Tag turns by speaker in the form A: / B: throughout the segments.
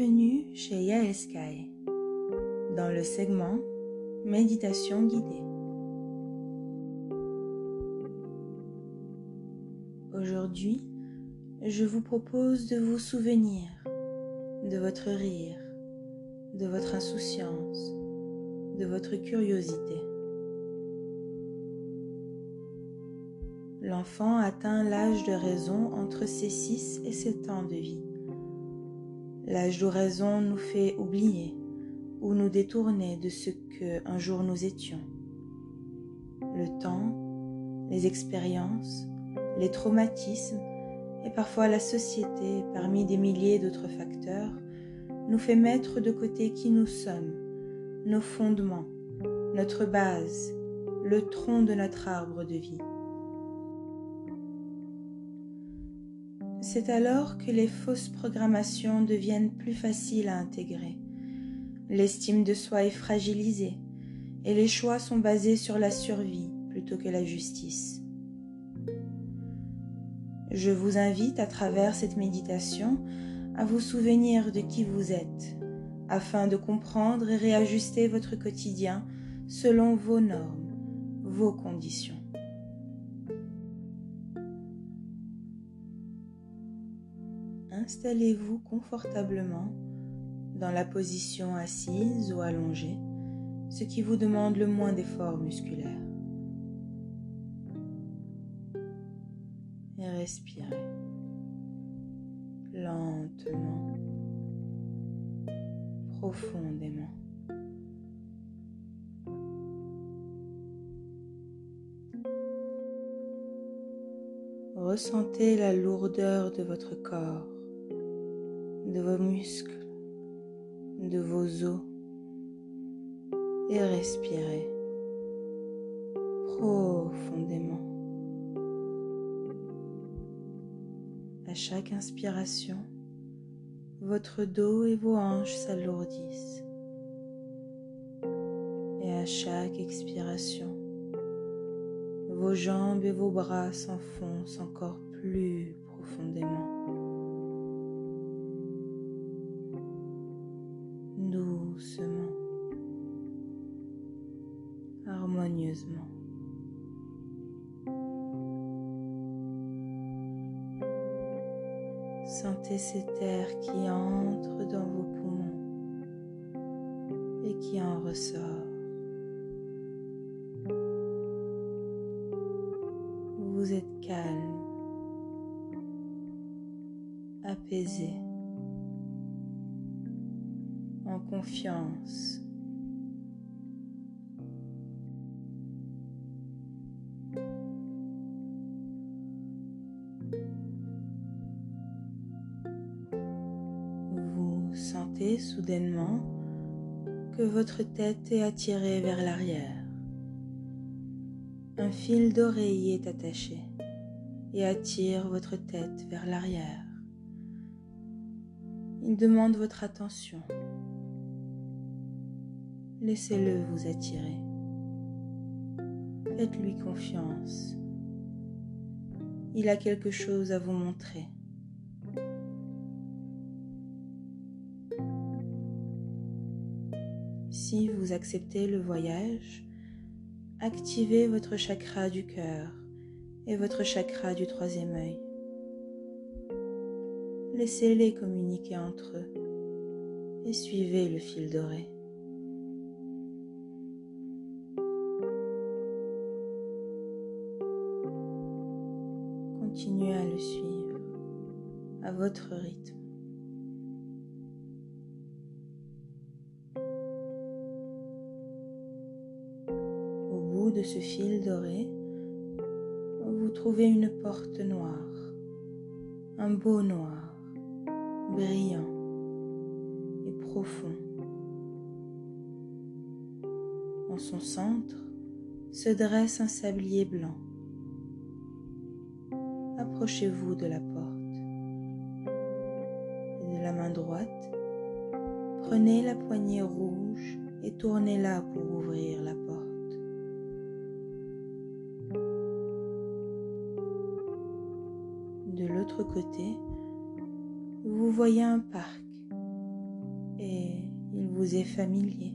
A: Bienvenue chez Yael Sky dans le segment Méditation guidée. Aujourd'hui, je vous propose de vous souvenir de votre rire, de votre insouciance, de votre curiosité. L'enfant atteint l'âge de raison entre ses 6 et 7 ans de vie. L'âge d'oraison nous fait oublier ou nous détourner de ce que un jour nous étions. Le temps, les expériences, les traumatismes et parfois la société, parmi des milliers d'autres facteurs, nous fait mettre de côté qui nous sommes, nos fondements, notre base, le tronc de notre arbre de vie. C'est alors que les fausses programmations deviennent plus faciles à intégrer. L'estime de soi est fragilisée et les choix sont basés sur la survie plutôt que la justice. Je vous invite à travers cette méditation à vous souvenir de qui vous êtes, afin de comprendre et réajuster votre quotidien selon vos normes, vos conditions. Installez-vous confortablement dans la position assise ou allongée, ce qui vous demande le moins d'efforts musculaires. Et respirez lentement, profondément. Ressentez la lourdeur de votre corps vos muscles, de vos os et respirez profondément. À chaque inspiration, votre dos et vos hanches s'alourdissent. Et à chaque expiration, vos jambes et vos bras s'enfoncent encore plus profondément. Doucement, harmonieusement. Sentez cet air qui entre dans vos poumons et qui en ressort. Vous êtes calme, apaisé. Confiance. Vous sentez soudainement que votre tête est attirée vers l'arrière. Un fil d'oreille est attaché et attire votre tête vers l'arrière. Il demande votre attention. Laissez-le vous attirer. Faites-lui confiance. Il a quelque chose à vous montrer. Si vous acceptez le voyage, activez votre chakra du cœur et votre chakra du troisième œil. Laissez-les communiquer entre eux et suivez le fil doré. Votre rythme. Au bout de ce fil doré, vous trouvez une porte noire, un beau noir, brillant et profond. En son centre se dresse un sablier blanc approchez-vous de la porte. Et droite, prenez la poignée rouge et tournez-la pour ouvrir la porte. De l'autre côté, vous voyez un parc vous est familier.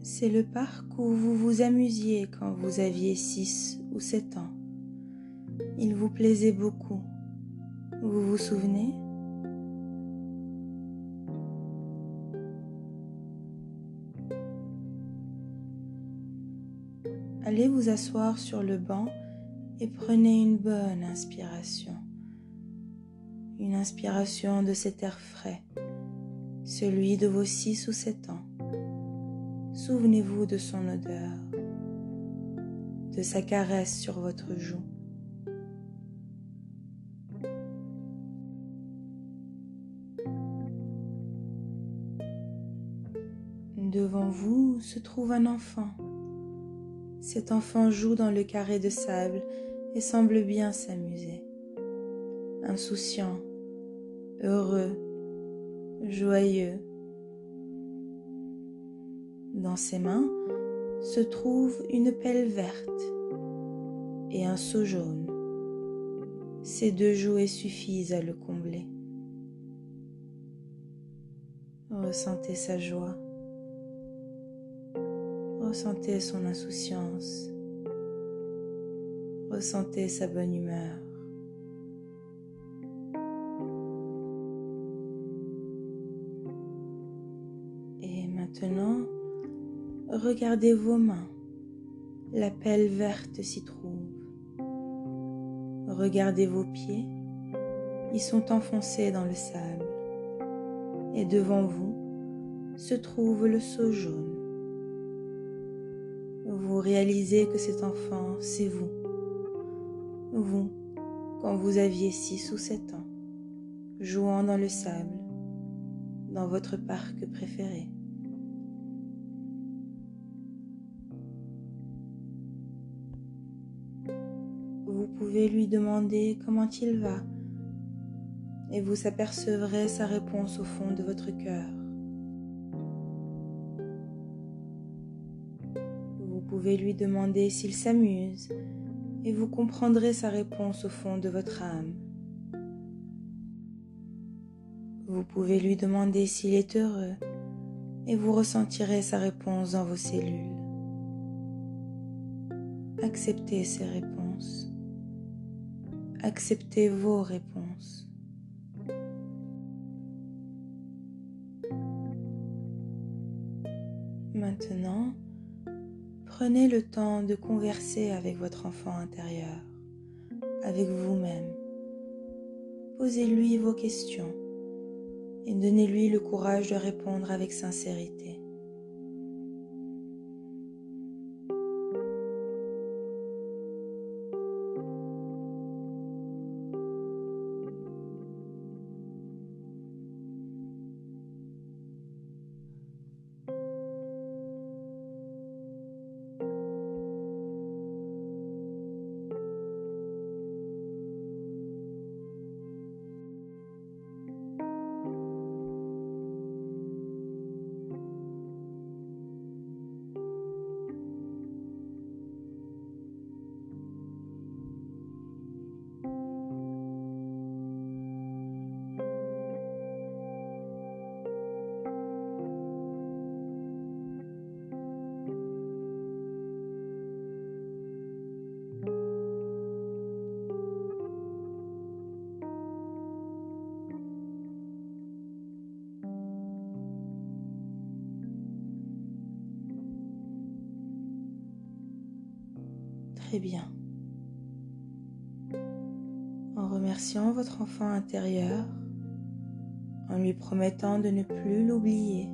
A: C'est le parc où vous vous amusiez quand vous aviez 6 ou 7 ans. Il vous plaisait beaucoup. Vous vous souvenez? Allez vous asseoir sur le banc et prenez une bonne inspiration. Une inspiration de cet air frais, celui de vos six ou sept ans. Souvenez-vous de son odeur, de sa caresse sur votre joue. Devant vous se trouve un enfant cet enfant joue dans le carré de sable et semble bien s'amuser. Insouciant, heureux, joyeux. Dans ses mains se trouve une pelle verte et un seau jaune. Ces deux jouets suffisent à le combler. Ressentez sa joie. Ressentez son insouciance. Ressentez sa bonne humeur. Et maintenant, regardez vos mains. La pelle verte s'y trouve. Regardez vos pieds. Ils sont enfoncés dans le sable. Et devant vous se trouve le seau jaune réalisez que cet enfant, c'est vous. Vous, quand vous aviez six ou sept ans, jouant dans le sable, dans votre parc préféré. Vous pouvez lui demander comment il va et vous apercevrez sa réponse au fond de votre cœur. Pouvez lui demander s'il s'amuse et vous comprendrez sa réponse au fond de votre âme. Vous pouvez lui demander s'il est heureux et vous ressentirez sa réponse dans vos cellules. Acceptez ces réponses. Acceptez vos réponses. Maintenant, Prenez le temps de converser avec votre enfant intérieur, avec vous-même. Posez-lui vos questions et donnez-lui le courage de répondre avec sincérité. Bien. En remerciant votre enfant intérieur, en lui promettant de ne plus l'oublier,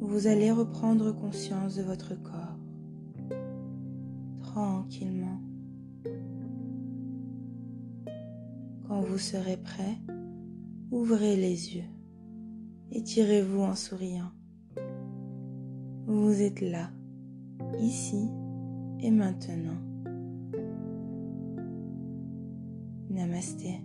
A: vous allez reprendre conscience de votre corps, tranquillement. Quand vous serez prêt, ouvrez les yeux, étirez-vous en souriant. Vous êtes là, ici et maintenant. Namasté.